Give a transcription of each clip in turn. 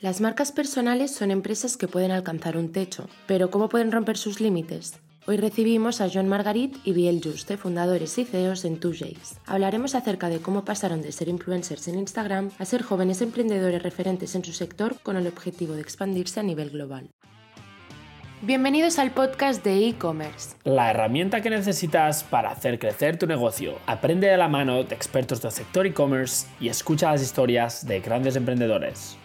Las marcas personales son empresas que pueden alcanzar un techo, pero ¿cómo pueden romper sus límites? Hoy recibimos a Joan Margarit y Biel Juste, fundadores y CEOs en 2Jays. Hablaremos acerca de cómo pasaron de ser influencers en Instagram a ser jóvenes emprendedores referentes en su sector con el objetivo de expandirse a nivel global. Bienvenidos al podcast de e-commerce. La herramienta que necesitas para hacer crecer tu negocio. Aprende de la mano de expertos del sector e-commerce y escucha las historias de grandes emprendedores.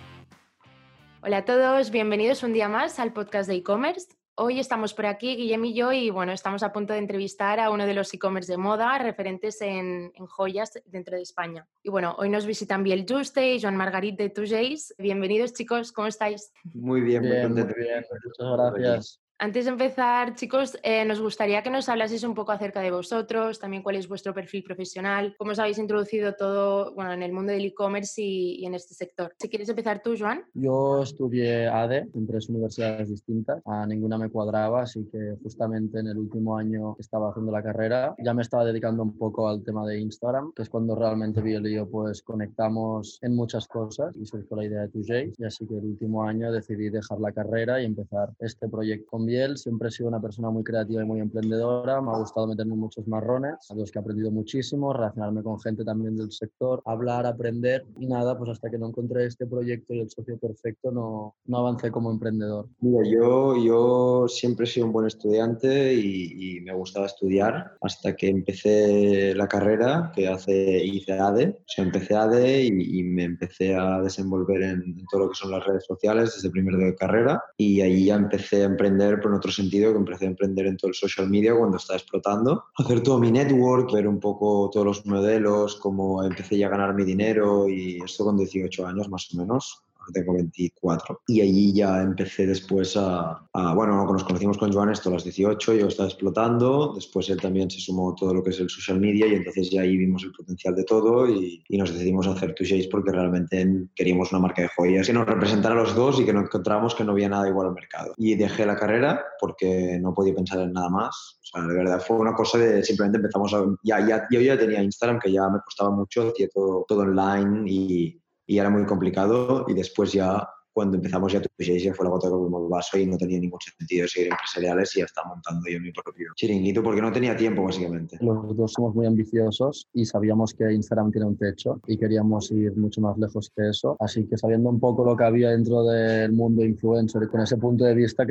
Hola a todos, bienvenidos un día más al podcast de e-commerce. Hoy estamos por aquí, Guillem y yo, y bueno, estamos a punto de entrevistar a uno de los e-commerce de moda referentes en, joyas dentro de España. Y bueno, hoy nos visitan Biel Juste y Joan Margarit de Tujays. Bienvenidos chicos, ¿cómo estáis? Muy bien, bien muy bien. Muchas gracias. Antes de empezar, chicos, eh, nos gustaría que nos hablaseis un poco acerca de vosotros, también cuál es vuestro perfil profesional, cómo os habéis introducido todo bueno, en el mundo del e-commerce y, en este sector. Si quieres empezar tú, Joan. Yo estudié ADE en tres universidades distintas, a ninguna me cuadraba, así que justamente en el último año que estaba haciendo la carrera ya me estaba dedicando un poco al tema de Instagram, que es cuando realmente vi el lío, pues conectamos en muchas cosas y surgió la idea de 2 y así que el último año decidí dejar la carrera y empezar este proyecto con Siempre he sido una persona muy creativa y muy emprendedora. Me ha gustado meterme en muchos marrones, a los que he aprendido muchísimo, relacionarme con gente también del sector, hablar, aprender y nada, pues hasta que no encontré este proyecto y el socio perfecto no, no avancé como emprendedor. Mira, yo, yo siempre he sido un buen estudiante y, me gustaba estudiar hasta que empecé la carrera que hace hice ADE. O sea, empecé ADE y, me empecé a desenvolver en, en, todo lo que son las redes sociales desde primer de carrera y ahí ya empecé a emprender pero en otro sentido, que empecé a emprender en todo el social media cuando estaba explotando. Hacer todo mi network, ver un poco todos los modelos, cómo empecé ya a ganar mi dinero y esto con 18 años más o menos tengo 24. Y allí ya empecé después a, bueno, nos conocimos con Joan esto a los 18, yo estaba explotando, después él también se sumó todo lo que es el social media y entonces ya ahí vimos el potencial de todo y, y nos decidimos a hacer Touchés porque realmente queríamos una marca de joyas que nos representara a los dos y que no encontramos que no había nada igual al mercado. Y dejé la carrera porque no podía pensar en nada más. O sea, de verdad fue una cosa de simplemente empezamos a... Ya, ya, yo ya tenía Instagram que ya me costaba mucho, hacía todo, todo online y, y era muy complicado y después ya cuando empezamos ya ya fue la gota con el vaso y no tenía ningún sentido seguir empresariales y ya estaba montando yo mi propio chiringuito porque no tenía tiempo básicamente. Los dos somos muy ambiciosos y sabíamos que Instagram tiene un techo y queríamos ir mucho más lejos que eso, así que sabiendo un poco lo que había dentro del mundo influencer y con ese punto de vista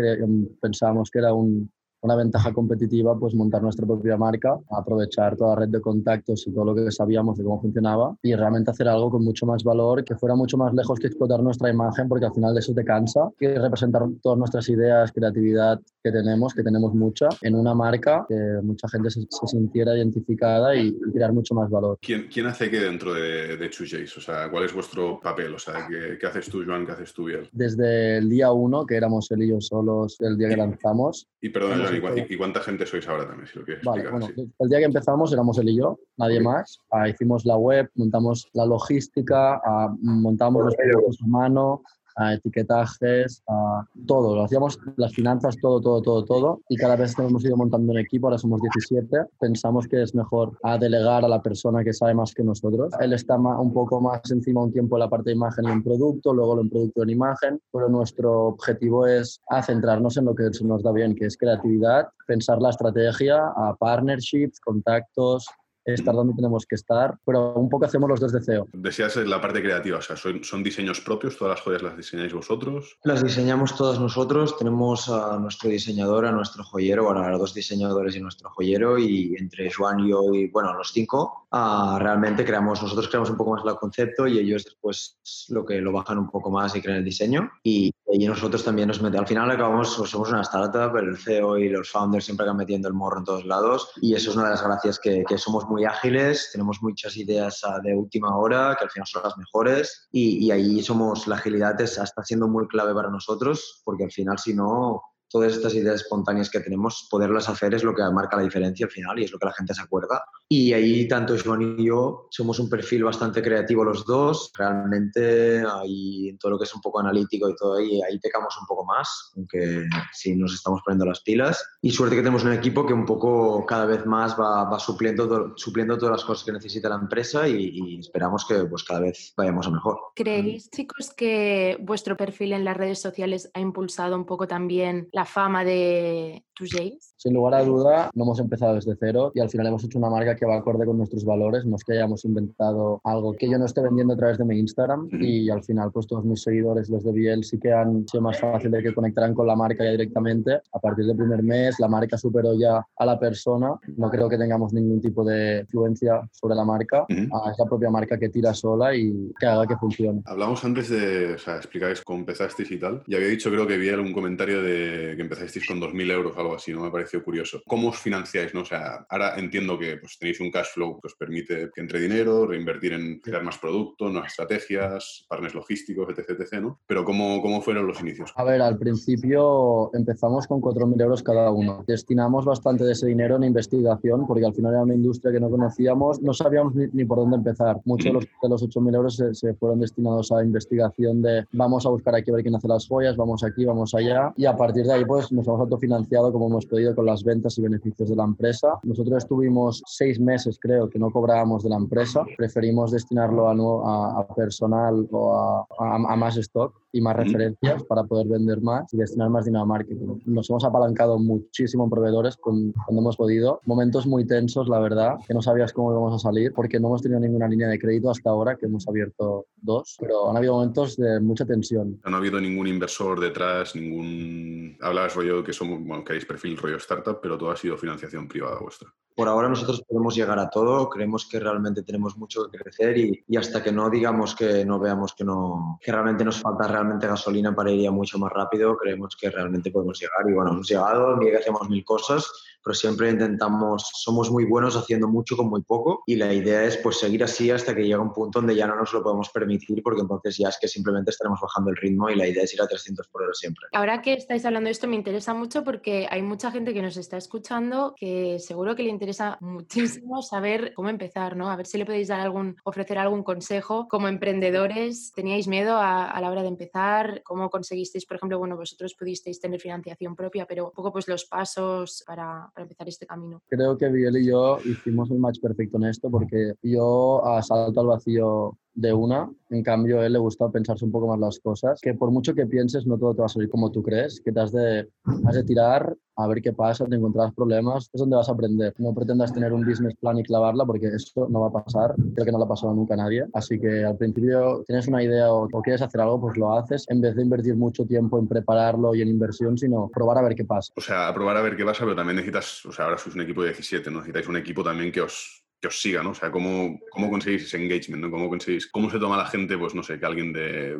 pensábamos que era un, una ventaja competitiva, pues montar nuestra propia marca, aprovechar toda la red de contactos y todo lo que sabíamos de cómo funcionaba y realmente hacer algo con mucho más valor, que fuera mucho más lejos que explotar nuestra imagen, porque al final de eso te cansa, que representar todas nuestras ideas, creatividad que tenemos, que tenemos mucha, en una marca que mucha gente se, sintiera identificada y, crear mucho más valor. ¿Quién, quién hace qué dentro de, de O sea, ¿cuál es vuestro papel? O sea, ¿qué, qué haces tú, Joan? ¿Qué haces tú, Biel? Desde el día uno, que éramos él y yo solos el día que lanzamos. Y perdón, ¿Y, cuánta gente sois ahora también, si lo quieres vale, Bueno, el día que empezamos éramos él y yo, nadie más. Ah, hicimos la web, montamos la logística, ah, montamos los productos a mano, a etiquetajes, a todo. Lo hacíamos las finanzas, todo, todo, todo, todo. Y cada vez que hemos ido montando un equipo, ahora somos 17, pensamos que es mejor delegar a la persona que sabe más que nosotros. Él está un poco más encima un tiempo en la parte de imagen y en producto, luego en producto en imagen, pero nuestro objetivo es centrarnos en lo que nos da bien, que es creatividad, pensar la estrategia, a partnerships, contactos, estar donde tenemos que estar, pero un poco hacemos los dos de CEO. Decías la parte creativa, o sea, ¿son, ¿son, diseños propios? ¿Todas las joyas las diseñáis vosotros? Las diseñamos todas nosotros, tenemos a nuestro diseñador, a nuestro joyero, bueno, a los dos diseñadores y nuestro joyero, y entre Juan y yo, y bueno, los cinco, uh, realmente creamos, nosotros creamos un poco más el concepto y ellos después lo que lo bajan un poco más y crean el diseño. Y, y nosotros también nos metemos, al final acabamos, pues, somos una startup, el CEO y los founders siempre van metiendo el morro en todos lados, y eso es una de las gracias que, que somos muy ágiles, tenemos muchas ideas de última hora, que al final son las mejores, y, y ahí somos, la agilidad está siendo muy clave para nosotros, porque al final si no, todas estas ideas espontáneas que tenemos, poderlas hacer es lo que marca la diferencia al final y es lo que la gente se acuerda. Y ahí tanto Joan y yo somos un perfil bastante creativo los dos, realmente ahí en todo lo que es un poco analítico y todo ahí, ahí pecamos un poco más, aunque sí nos estamos poniendo las pilas. Y suerte que tenemos un equipo que un poco cada vez más va, va supliendo, supliendo todas las cosas que necesita la empresa y, y esperamos que pues cada vez vayamos a mejor. ¿Creéis, chicos, que vuestro perfil en las redes sociales ha impulsado un poco también la fama de Tujays? Sin lugar a duda, no hemos empezado desde cero y al final hemos hecho una marca que va acorde con nuestros valores. No es que hayamos inventado algo que yo no esté vendiendo a través de mi Instagram y al final, pues todos mis seguidores, los de Biel, sí que han sido más fácil de que conectaran con la marca ya directamente. A partir del primer mes, la marca superó ya a la persona. No creo que tengamos ningún tipo de influencia sobre la marca. Ah, es la propia marca que tira sola y que haga que funcione. Hablamos antes de, o sea, explicáis cómo empezasteis y tal. Y había dicho, creo que vi algún comentario de que empezasteis con 2.000 euros o algo así, ¿no? Me pareció curioso. ¿Cómo os financiáis, no? O sea, ahora entiendo que pues, tenéis un cash flow que os permite que entre dinero, reinvertir en crear más productos, nuevas estrategias, partners logísticos, etc, ¿no? Pero ¿cómo, cómo fueron los inicios? A ver, al principio empezamos con 4.000 euros cada uno. Destinamos bastante de ese dinero en investigación porque al final era una industria que no conocíamos, no sabíamos ni, ni por dónde empezar. Muchos de los, de los 8.000 euros se, se, fueron destinados a investigación de vamos a buscar aquí a ver quién hace las joyas, vamos aquí, vamos allá y a partir de ahí pues nos hemos autofinanciado como hemos podido con las ventas y beneficios de la empresa. Nosotros estuvimos seis meses creo que no cobrábamos de la empresa, preferimos destinarlo a, a, a personal o a, a, más stock y más referencias para poder vender más y destinar más dinero a marketing. Nos hemos apalancado muchísimo en proveedores con, cuando hemos podido. Momentos muy tensos, la verdad, que no sabías cómo íbamos a salir porque no hemos tenido ninguna línea de crédito hasta ahora, que hemos abierto dos, pero han habido momentos de mucha tensión. No ha habido ningún inversor detrás, ningún... Hablabas rollo que somos, bueno, que perfil rollo startup, pero todo ha sido financiación privada vuestra. Por ahora nosotros podemos llegar a todo, creemos que realmente tenemos mucho que crecer y, y, hasta que no digamos que no veamos que, no, que realmente nos falta realmente gasolina para ir ya mucho más rápido, creemos que realmente podemos llegar. Y bueno, hemos llegado, mira que hacemos mil cosas, pero siempre intentamos, somos muy buenos haciendo mucho con muy poco y la idea es pues seguir así hasta que llega un punto donde ya no nos lo podemos permitir porque entonces ya es que simplemente estaremos bajando el ritmo y la idea es ir a 300 por hora siempre. Ahora que estáis hablando de esto me interesa mucho porque hay mucha gente que nos está escuchando que seguro que le interesa muchísimo saber cómo empezar, ¿no? A ver si le podéis dar algún, ofrecer algún consejo como emprendedores. ¿Teníais miedo a, la hora de empezar? ¿Cómo conseguisteis, por ejemplo, bueno, vosotros pudisteis tener financiación propia, pero un poco pues los pasos para, empezar este camino? Creo que Biel y yo hicimos un match perfecto en esto porque yo a salto al vacío de una, en cambio a él le gusta pensarse un poco más las cosas, que por mucho que pienses no todo te va a salir como tú crees, que te has de, has de tirar a ver qué pasa, te encontrarás problemas, es donde vas a aprender. No pretendas tener un business plan y clavarla porque eso no va a pasar, creo que no le ha pasado nunca a nadie, así que al principio tienes una idea o, o quieres hacer algo, pues lo haces en vez de invertir mucho tiempo en prepararlo y en inversión, sino probar a ver qué pasa. O sea, probar a ver qué pasa, pero también necesitas, o sea, ahora sois un equipo de 17, ¿no? necesitáis un equipo también que os que os siga, ¿no? O sea, ¿cómo, cómo conseguís ese engagement, ¿no? ¿Cómo conseguís, cómo se toma la gente, pues no sé, que alguien de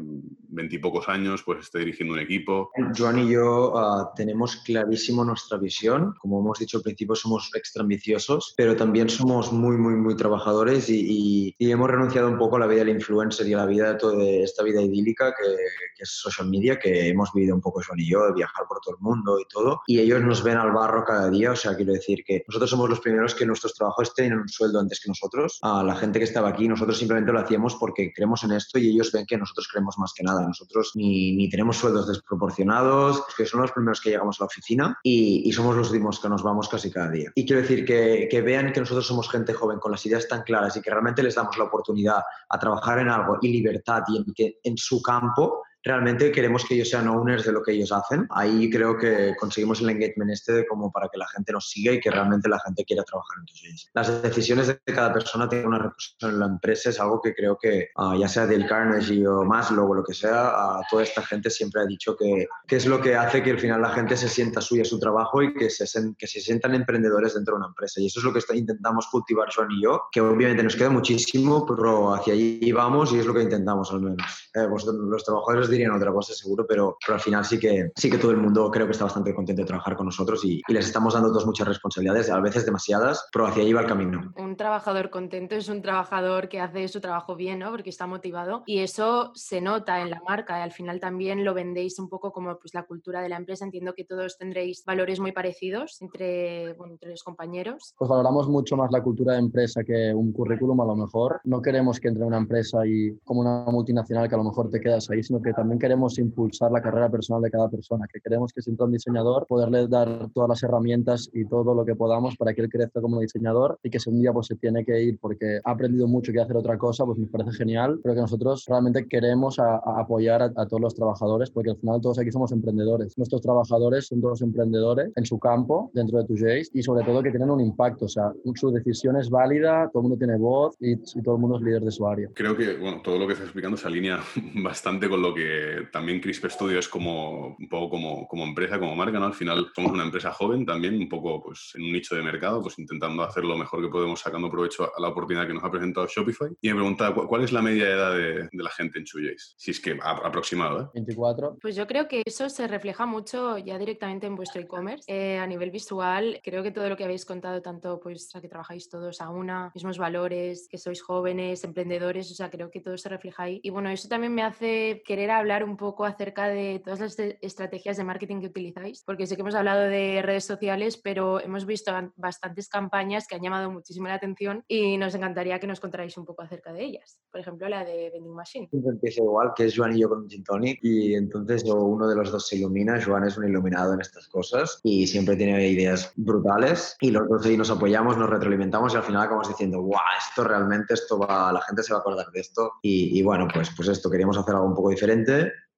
veintipocos años pues esté dirigiendo un equipo? Joan y yo uh, tenemos clarísimo nuestra visión. Como hemos dicho al principio, somos extra ambiciosos, pero también somos muy, muy, muy trabajadores y, y, y, hemos renunciado un poco a la vida del influencer y a la vida de toda esta vida idílica que, que, es social media, que hemos vivido un poco Joan y yo, de viajar por todo el mundo y todo. Y ellos nos ven al barro cada día, o sea, quiero decir que nosotros somos los primeros que nuestros trabajos tienen un sueldo antes que nosotros. A la gente que estaba aquí, nosotros simplemente lo hacíamos porque creemos en esto y ellos ven que nosotros creemos más que nada. Nosotros ni, ni tenemos sueldos desproporcionados, que son los primeros que llegamos a la oficina y, y, somos los últimos que nos vamos casi cada día. Y quiero decir que, que vean que nosotros somos gente joven con las ideas tan claras y que realmente les damos la oportunidad a trabajar en algo y libertad y en, que, en su campo realmente queremos que ellos sean owners de lo que ellos hacen. Ahí creo que conseguimos el engagement este como para que la gente nos siga y que realmente la gente quiera trabajar en ellos. Las decisiones de cada persona tienen una repercusión en la empresa, es algo que creo que uh, ya sea Dale Carnegie o Maslow o lo que sea, uh, toda esta gente siempre ha dicho que, que, es lo que hace que al final la gente se sienta suya su trabajo y que se, que se sientan emprendedores dentro de una empresa. Y eso es lo que está, intentamos cultivar Joan y yo, que obviamente nos queda muchísimo, pero hacia allí vamos y es lo que intentamos al menos. Eh, vosotros, los trabajadores dirían otra cosa seguro, pero, pero al final sí que, sí que todo el mundo creo que está bastante contento de trabajar con nosotros y, y les estamos dando todas muchas responsabilidades, a veces demasiadas, pero hacia ahí va el camino. Un trabajador contento es un trabajador que hace su trabajo bien, ¿no? Porque está motivado y eso se nota en la marca y al final también lo vendéis un poco como pues, la cultura de la empresa. Entiendo que todos tendréis valores muy parecidos entre, bueno, entre los compañeros. Pues valoramos mucho más la cultura de empresa que un currículum a lo mejor. No queremos que entre una empresa y como una multinacional que a lo mejor te quedas ahí, sino que también queremos impulsar la carrera personal de cada persona, que queremos que si entra un diseñador, poderle dar todas las herramientas y todo lo que podamos para que él crezca como diseñador y que si un día pues se tiene que ir porque ha aprendido mucho y quiere hacer otra cosa, pues nos parece genial, pero que nosotros realmente queremos apoyar a, todos los trabajadores porque al final todos aquí somos emprendedores. Nuestros trabajadores son todos emprendedores en su campo, dentro de tu Jace y sobre todo que tienen un impacto, o sea, su decisión es válida, todo el mundo tiene voz y, todo el mundo es líder de su área. Creo que, bueno, todo lo que estás explicando se alinea bastante con lo que también Crisp Studio es como, un poco como, como empresa, como marca, ¿no? Al final somos una empresa joven también, un poco pues en un nicho de mercado, pues intentando hacer lo mejor que podemos sacando provecho a la oportunidad que nos ha presentado Shopify. Y me preguntaba, ¿cuál es la media edad de, la gente en Chujace? Si es que aproximado, ¿eh? 24. Pues yo creo que eso se refleja mucho ya directamente en vuestro e-commerce. Eh, a nivel visual, creo que todo lo que habéis contado, tanto pues a que trabajáis todos a una, mismos valores, que sois jóvenes, emprendedores, o sea, creo que todo se refleja ahí. Y bueno, eso también me hace querer hablar un poco acerca de todas las estrategias de marketing que utilizáis, porque sé que hemos hablado de redes sociales, pero hemos visto bastantes campañas que han llamado muchísimo la atención y nos encantaría que nos contarais un poco acerca de ellas. Por ejemplo, la de Vending Machine. Siempre empieza igual, que es Joan y yo con un gin tonic y entonces uno de los dos se ilumina. Joan es un iluminado en estas cosas y siempre tiene ideas brutales y los dos ahí nos apoyamos, nos retroalimentamos y al final acabamos diciendo, guau, esto realmente, esto va, la gente se va a acordar de esto. Y, y bueno, pues, pues esto, queríamos hacer algo un poco diferente.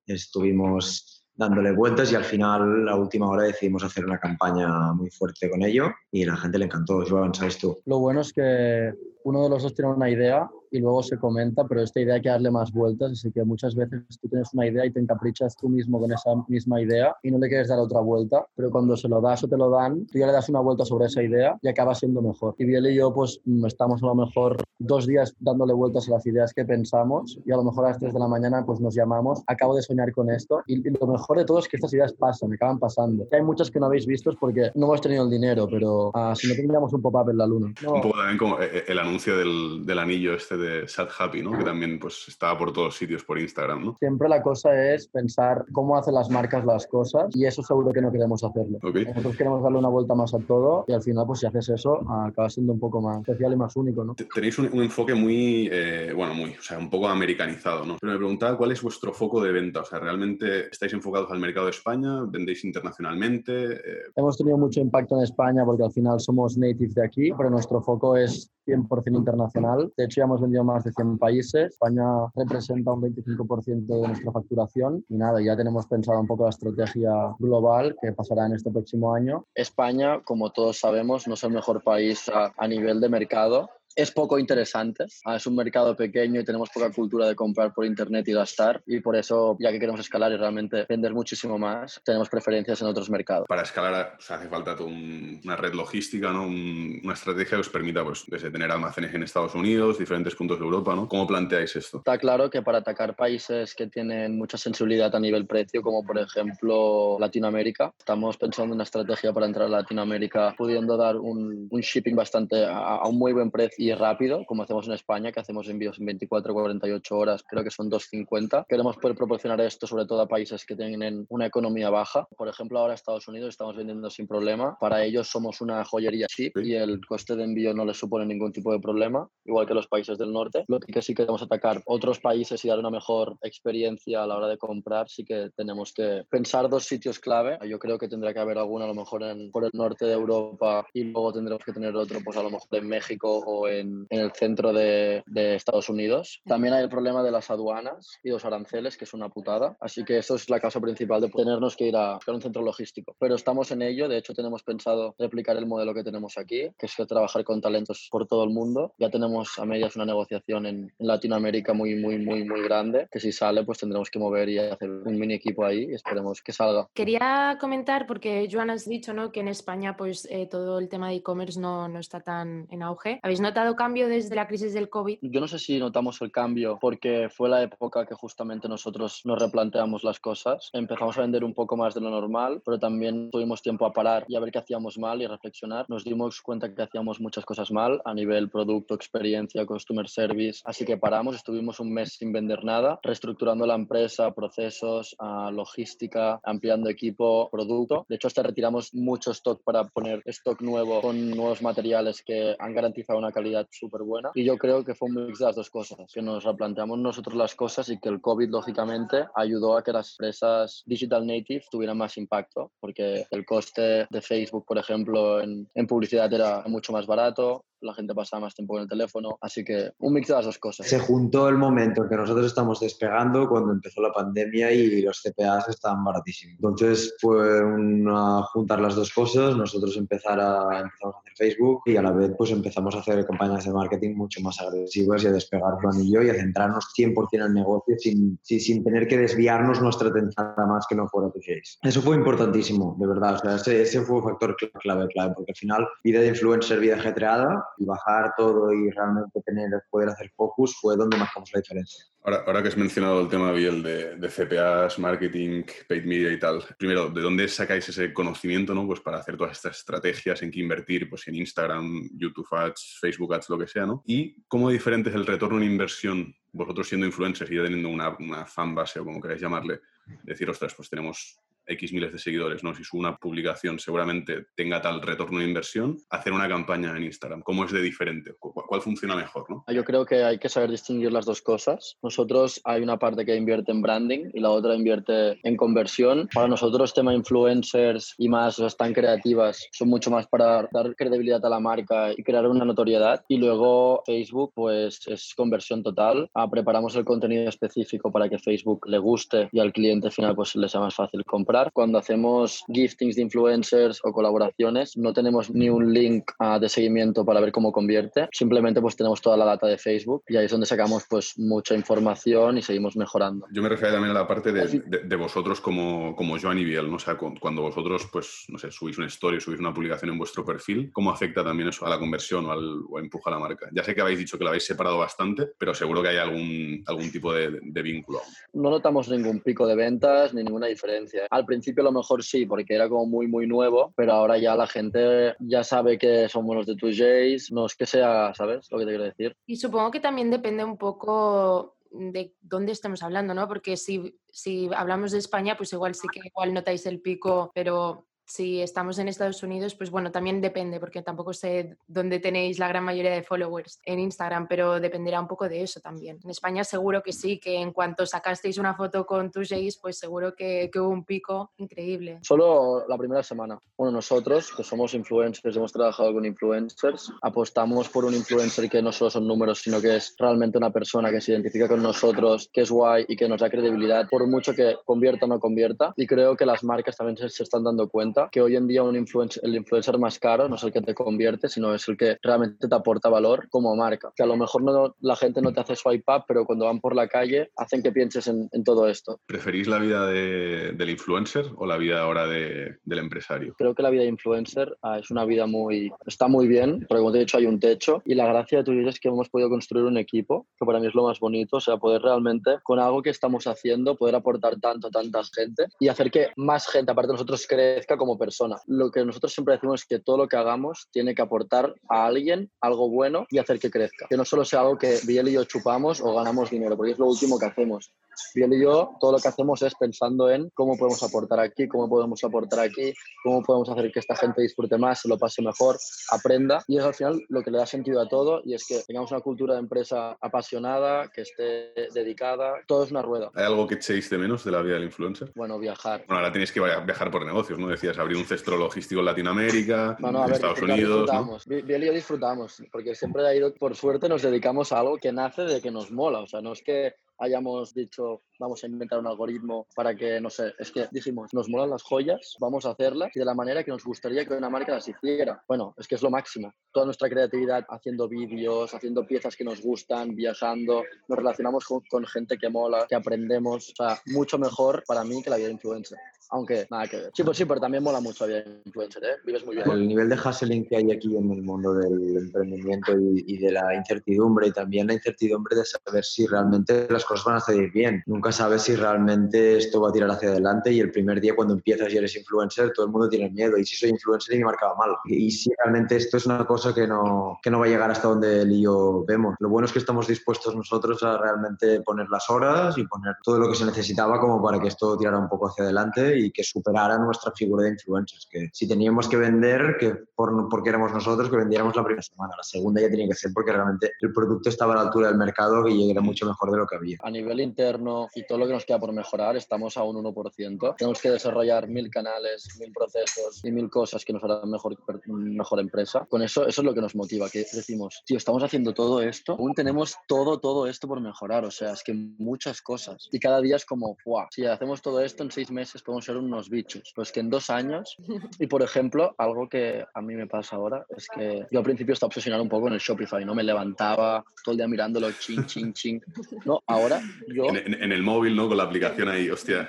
Estuvimos dándole vueltas y al final, a última hora, decidimos hacer una campaña muy fuerte con ello y la gente le encantó. Joan, ¿sabes tú? Lo bueno es que uno de los dos tiene una idea y luego se comenta, pero esta idea hay que darle más vueltas, así que muchas veces tú tienes una idea y te encaprichas tú mismo con esa misma idea y no le quieres dar otra vuelta, pero cuando se lo das o te lo dan, tú ya le das una vuelta sobre esa idea y acaba siendo mejor. Y Biel y yo pues mm, estamos a lo mejor dos días dándole vueltas a las ideas que pensamos y a lo mejor a las 3 de la mañana pues nos llamamos, acabo de soñar con esto y, lo mejor de todo es que estas ideas pasan, acaban pasando. hay muchas que no habéis visto porque no hemos tenido el dinero, pero ah, si no tendríamos un pop-up en la luna. Un poco también como eh, eh, el anuncio del, del anillo este de Sad Happy, ¿no? Que también pues estaba por todos sitios por Instagram, ¿no? Siempre la cosa es pensar cómo hacen las marcas las cosas y eso seguro que no queremos hacerlo. Nosotros queremos darle una vuelta más a todo y al final pues si haces eso acaba siendo un poco más especial y más único, ¿no? Tenéis un, enfoque muy, eh, bueno, muy, o sea, un poco americanizado, ¿no? Pero me preguntaba cuál es vuestro foco de venta, o sea, ¿realmente estáis enfocados al mercado de España? ¿Vendéis internacionalmente? Eh, Hemos tenido mucho impacto en España porque al final somos native de aquí, pero nuestro foco es 100% internacional. De hecho, ya hemos vendido más de 100 países. España representa un 25% de nuestra facturación y nada, ya tenemos pensado un poco la estrategia global que pasará en este próximo año. España, como todos sabemos, no es el mejor país a, a nivel de mercado es poco interesante. Ah, es un mercado pequeño y tenemos poca cultura de comprar por internet y gastar. Y por eso, ya que queremos escalar y realmente vender muchísimo más, tenemos preferencias en otros mercados. Para escalar hace falta una red logística, ¿no? una estrategia que os permita pues, desde tener almacenes en Estados Unidos, diferentes puntos de Europa. ¿no? ¿Cómo planteáis esto? Está claro que para atacar países que tienen mucha sensibilidad a nivel precio, como por ejemplo Latinoamérica, estamos pensando en una estrategia para entrar a Latinoamérica pudiendo dar un, shipping bastante a, a un muy buen precio y rápido, como hacemos en España, que hacemos envíos en 24 o 48 horas, creo que son 250. Queremos poder proporcionar esto sobre todo a países que tienen una economía baja. Por ejemplo, ahora Estados Unidos estamos vendiendo sin problema. Para ellos somos una joyería chip y el coste de envío no les supone ningún tipo de problema, igual que los países del norte. Lo que sí queremos atacar otros países y dar una mejor experiencia a la hora de comprar, sí que tenemos que pensar dos sitios clave. Yo creo que tendrá que haber alguno a lo mejor en, por el norte de Europa y luego tendremos que tener otro pues a lo mejor en México o en en, el centro de, Estados Unidos. También hay el problema de las aduanas y los aranceles, que es una putada. Así que eso es la causa principal de tenernos que ir a buscar un centro logístico. Pero estamos en ello. De hecho, tenemos pensado replicar el modelo que tenemos aquí, que es trabajar con talentos por todo el mundo. Ya tenemos a medias una negociación en, Latinoamérica muy, muy, muy, muy grande, que si sale, pues tendremos que mover y hacer un mini equipo ahí y esperemos que salga. Quería comentar, porque Joan has dicho ¿no? que en España pues eh, todo el tema de e-commerce no, no está tan en auge. ¿Habéis notado notado cambio desde la crisis del COVID? Yo no sé si notamos el cambio porque fue la época que justamente nosotros nos replanteamos las cosas. Empezamos a vender un poco más de lo normal, pero también tuvimos tiempo a parar y a ver qué hacíamos mal y reflexionar. Nos dimos cuenta que hacíamos muchas cosas mal a nivel producto, experiencia, customer service. Así que paramos, estuvimos un mes sin vender nada, reestructurando la empresa, procesos, logística, ampliando equipo, producto. De hecho, hasta retiramos mucho stock para poner stock nuevo con nuevos materiales que han garantizado una calidad súper buena. Y yo creo que fue un mix de las dos cosas, que nos replanteamos nosotros las cosas y que el COVID, lógicamente, ayudó a que las empresas digital native tuvieran más impacto, porque el coste de Facebook, por ejemplo, en, en publicidad era mucho más barato, la gente pasaba más tiempo en el teléfono, así que un mix de las dos cosas. Se juntó el momento en que nosotros estamos despegando cuando empezó la pandemia y los CPAs estaban baratísimos. Entonces fue una, juntar las dos cosas, nosotros empezar a, empezamos a hacer Facebook y a la vez pues empezamos a hacer campañas de marketing mucho más agresivas y a despegar Juan y yo y a centrarnos 100% en el negocio sin, sin, tener que desviarnos nuestra atención nada más que no fuera tu Eso fue importantísimo, de verdad. O sea, ese, ese fue un factor clave, clave, porque al final vida de influencer, vida ajetreada, y bajar todo y realmente tener, poder hacer focus fue donde marcamos la diferencia. Ahora, ahora que has mencionado el tema, Biel, de, de, CPAs, marketing, paid media y tal, primero, ¿de dónde sacáis ese conocimiento ¿no? pues para hacer todas estas estrategias, en qué invertir pues en Instagram, YouTube Ads, Facebook Ads, lo que sea? ¿no? ¿Y cómo diferente es el retorno en inversión, vosotros siendo influencers y ya teniendo una, una fan base o como queráis llamarle, decir, ostras, pues tenemos X miles de seguidores, ¿no? Si sube una publicación seguramente tenga tal retorno de inversión, hacer una campaña en Instagram, ¿cómo es de diferente? ¿Cuál funciona mejor, no? Yo creo que hay que saber distinguir las dos cosas. Nosotros hay una parte que invierte en branding y la otra invierte en conversión. Para nosotros tema influencers y más o tan creativas son mucho más para dar credibilidad a la marca y crear una notoriedad. Y luego Facebook pues es conversión total. Ah, preparamos el contenido específico para que Facebook le guste y al cliente final pues le sea más fácil comprar cuando hacemos giftings de influencers o colaboraciones, no tenemos ni un link uh, de seguimiento para ver cómo convierte. Simplemente pues tenemos toda la data de Facebook y ahí es donde sacamos pues mucha información y seguimos mejorando. Yo me refiero también a la parte de, de, de vosotros como, como Joan y Biel, ¿no? O sea, cuando vosotros pues, no sé, subís una historia, subís una publicación en vuestro perfil, ¿cómo afecta también eso a la conversión o, al, o empuja a la marca? Ya sé que habéis dicho que lo habéis separado bastante, pero seguro que hay algún, algún tipo de, de vínculo. No notamos ningún pico de ventas ni ninguna diferencia. Al principio a lo mejor sí, porque era como muy, muy nuevo, pero ahora ya la gente ya sabe que somos los de 2Js, no es que sea, ¿sabes lo que te quiero decir? Y supongo que también depende un poco de dónde estamos hablando, ¿no? Porque si, si hablamos de España, pues igual sí que igual notáis el pico, pero si estamos en Estados Unidos, pues bueno, también depende, porque tampoco sé dónde tenéis la gran mayoría de followers en Instagram, pero dependerá un poco de eso también. En España seguro que sí, que en cuanto sacasteis una foto con tus Jays, pues seguro que, que, hubo un pico increíble. Solo la primera semana. Bueno, nosotros, que somos influencers, hemos trabajado con influencers, apostamos por un influencer que no solo son números, sino que es realmente una persona que se identifica con nosotros, que es guay y que nos da credibilidad, por mucho que convierta o no convierta. Y creo que las marcas también se, se están dando cuenta que hoy en día un influencer, el influencer más caro no es el que te convierte, sino es el que realmente te aporta valor como marca. Que a lo mejor no, la gente no te hace swipe up, pero cuando van por la calle hacen que pienses en, en todo esto. ¿Preferís la vida de, del influencer o la vida ahora de, del empresario? Creo que la vida de influencer ah, es una vida muy... está muy bien, porque como te he dicho hay un techo y la gracia de tu vida es que hemos podido construir un equipo, que para mí es lo más bonito, o sea, poder realmente con algo que estamos haciendo, poder aportar tanto, tanta gente y hacer que más gente, aparte de nosotros, crezca como persona. Lo que nosotros siempre decimos es que todo lo que hagamos tiene que aportar a alguien algo bueno y hacer que crezca. Que no solo sea algo que Biel y yo chupamos o ganamos dinero, porque es lo último que hacemos. Biel y yo todo lo que hacemos es pensando en cómo podemos aportar aquí, cómo podemos aportar aquí, cómo podemos hacer que esta gente disfrute más, se lo pase mejor, aprenda. Y es al final lo que le da sentido a todo y es que tengamos una cultura de empresa apasionada, que esté dedicada. Todo es una rueda. ¿Hay algo que echéis de menos de la vida del influencer? Bueno, viajar. Bueno, ahora tenéis que viajar por negocios, ¿no? Decías abrir un centro logístico en Latinoamérica, no, no, en ver, Estados Unidos. ¿no? Biel y yo disfrutamos, porque siempre ha ido, por suerte nos dedicamos a algo que nace de que nos mola. O sea, no es que hayamos dicho vamos a inventar un algoritmo para que, no sé, es que dijimos, nos molan las joyas, vamos a hacerlas y de la manera que nos gustaría que una marca las hiciera. Bueno, es que es lo máximo. Toda nuestra creatividad haciendo vídeos, haciendo piezas que nos gustan, viajando, nos relacionamos con, con gente que mola, que aprendemos, o sea, mucho mejor para mí que la vida de influencer. Aunque nada que ver. Sí, pues sí, pero también mola mucho la vida de influencer, ¿eh? Vives muy bien. El nivel de hustling que hay aquí en el mundo del emprendimiento y, y de la incertidumbre y también la incertidumbre de saber si realmente las cosas van a salir bien. Nunca sabes si realmente esto va a tirar hacia adelante y el primer día cuando empiezas y eres influencer todo el mundo tiene miedo y si soy influencer y me marcaba mal. Y, y si realmente esto es una cosa que no, que no va a llegar hasta donde él y yo vemos. Lo bueno es que estamos dispuestos nosotros a realmente poner las horas y poner todo lo que se necesitaba como para que esto tirara un poco hacia adelante y que superara nuestra figura de influencers. Que si teníamos que vender, que por, porque éramos nosotros, que vendiéramos la primera semana. La segunda ya tenía que ser porque realmente el producto estaba a la altura del mercado y era mucho mejor de lo que había. A nivel interno y todo lo que nos queda por mejorar, estamos a un 1%. Tenemos que desarrollar mil canales, mil procesos y mil cosas que nos harán mejor, mejor empresa. Con eso, eso es lo que nos motiva, que decimos, tío, estamos haciendo todo esto, aún tenemos todo, todo esto por mejorar. O sea, es que muchas cosas. Y cada día es como, ¡guau! Si hacemos todo esto en seis meses, podemos ser unos bichos. Pues que en dos años, y por ejemplo, algo que a mí me pasa ahora es que yo al principio estaba obsesionado un poco en el Shopify, ¿no? Me levantaba todo el día mirándolo, ching, ching, ching. No, ahora yo... En, en, en el móvil, ¿no? Con la aplicación ahí, hostia.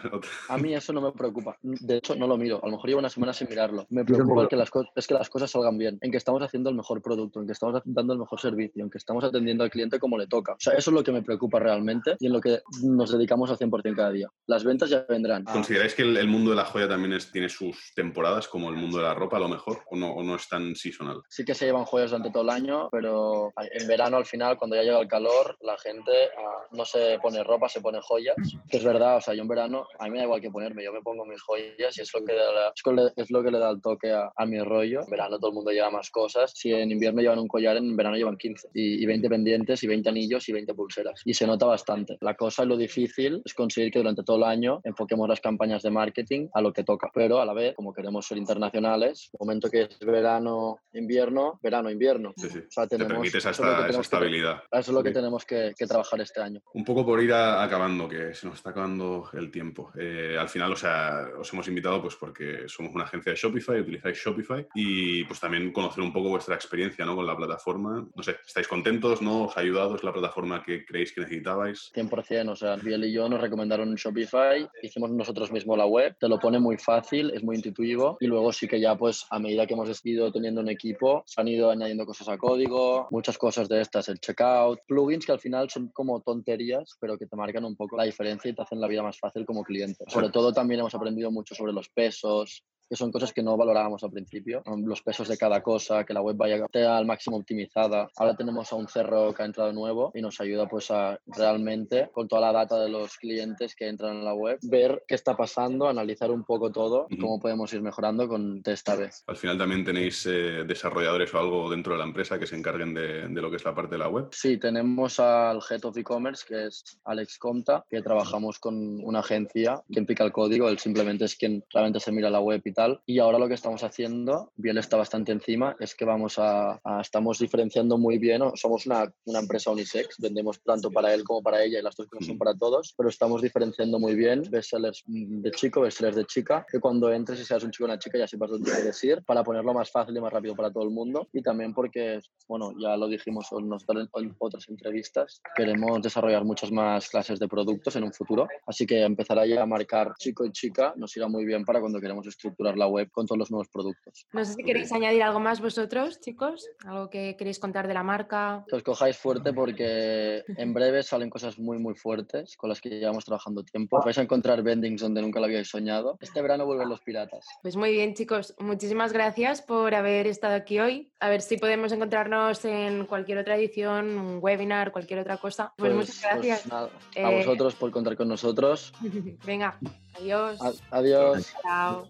A mí eso no me preocupa. De hecho, no lo miro. A lo mejor llevo una semana sin mirarlo. Me preocupa que las es que las cosas salgan bien, en que estamos haciendo el mejor producto, en que estamos dando el mejor servicio, en que estamos atendiendo al cliente como le toca. O sea, eso es lo que me preocupa realmente y en lo que nos dedicamos al 100% cada día. Las ventas ya vendrán. ¿Consideráis que el, el mundo de la joya también es, tiene sus temporadas, como el mundo de la ropa a lo mejor, o no, o no es tan seasonal? Sí que se llevan joyas durante todo el año, pero en verano al final, cuando ya llega el calor, la gente ah, no se pone ropa, se pone joyas. Que es verdad, o sea, yo en verano, a mí me da igual que ponerme, yo me pongo mis joyas y es lo que, da, es lo que le da el toque a, a, mi rollo. En verano todo el mundo lleva más cosas. Si en invierno llevan un collar, en verano llevan 15. Y, y 20 pendientes, y 20 anillos, y 20 pulseras. Y se nota bastante. La cosa y lo difícil es conseguir que durante todo el año enfoquemos las campañas de marketing a lo que toca. Pero a la vez, como queremos ser internacionales, momento que es verano, invierno, verano, invierno. Sí, sí. O sea, tenemos, Te permite esa, esta, esa estabilidad. Que, eso es lo que tenemos que, que, trabajar este año. Un poco por ir a, acabando, se nos está acabando el tiempo. Eh, al final, o sea, os hemos invitado pues porque somos una agencia de Shopify, utilizáis Shopify y pues también conocer un poco vuestra experiencia ¿no? con la plataforma. No sé, ¿estáis contentos? ¿No? ¿Os ha ayudado? ¿Es la plataforma que creéis que necesitabais? 100%, o sea, Biel y yo nos recomendaron Shopify, hicimos nosotros mismos la web, te lo pone muy fácil, es muy intuitivo y luego sí que ya pues a medida que hemos ido teniendo un equipo, se han ido añadiendo cosas a código, muchas cosas de estas, el checkout, plugins que al final son como tonterías, pero que te marcan un poco la diferencia y te hacen la vida más fácil como cliente. Sobre todo también hemos aprendido mucho sobre los pesos, que son cosas que no valorábamos al principio, los pesos de cada cosa, que la web vaya al máximo optimizada. Ahora tenemos a un cerro que ha entrado nuevo y nos ayuda pues a realmente, con toda la data de los clientes que entran en la web, ver qué está pasando, analizar un poco todo y cómo podemos ir mejorando con esta vez. Al final también tenéis eh, desarrolladores o algo dentro de la empresa que se encarguen de, de, lo que es la parte de la web. Sí, tenemos al Head of E-Commerce, que es Alex Comta, que trabajamos con una agencia, quien pica el código, él simplemente es quien realmente se mira la web y tal. Y ahora lo que estamos haciendo, Biel está bastante encima, es que vamos a, a estamos diferenciando muy bien, somos una, una, empresa unisex, vendemos tanto para él como para ella y las dos cosas son para todos, pero estamos diferenciando muy bien bestsellers de chico, bestsellers de chica, que cuando entres y seas un chico o una chica ya sepas dónde quieres ir, para ponerlo más fácil y más rápido para todo el mundo. Y también porque, bueno, ya lo dijimos en, en otras entrevistas, queremos desarrollar muchas más clases de productos en un futuro, así que empezar ya a marcar chico y chica nos irá muy bien para cuando queremos estructurar la web con todos los nuevos productos. No sé si queréis añadir algo más vosotros, chicos, algo que queréis contar de la marca. Que os cojáis fuerte porque en breve salen cosas muy, muy fuertes con las que llevamos trabajando tiempo. Vais a encontrar vendings donde nunca lo habíais soñado. Este verano vuelven los piratas. Pues muy bien, chicos. Muchísimas gracias por haber estado aquí hoy. A ver si podemos encontrarnos en cualquier otra edición, un webinar, cualquier otra cosa. Pues, pues muchas gracias. Pues nada, a eh... vosotros por contar con nosotros. Venga, adiós. A adiós. Chao.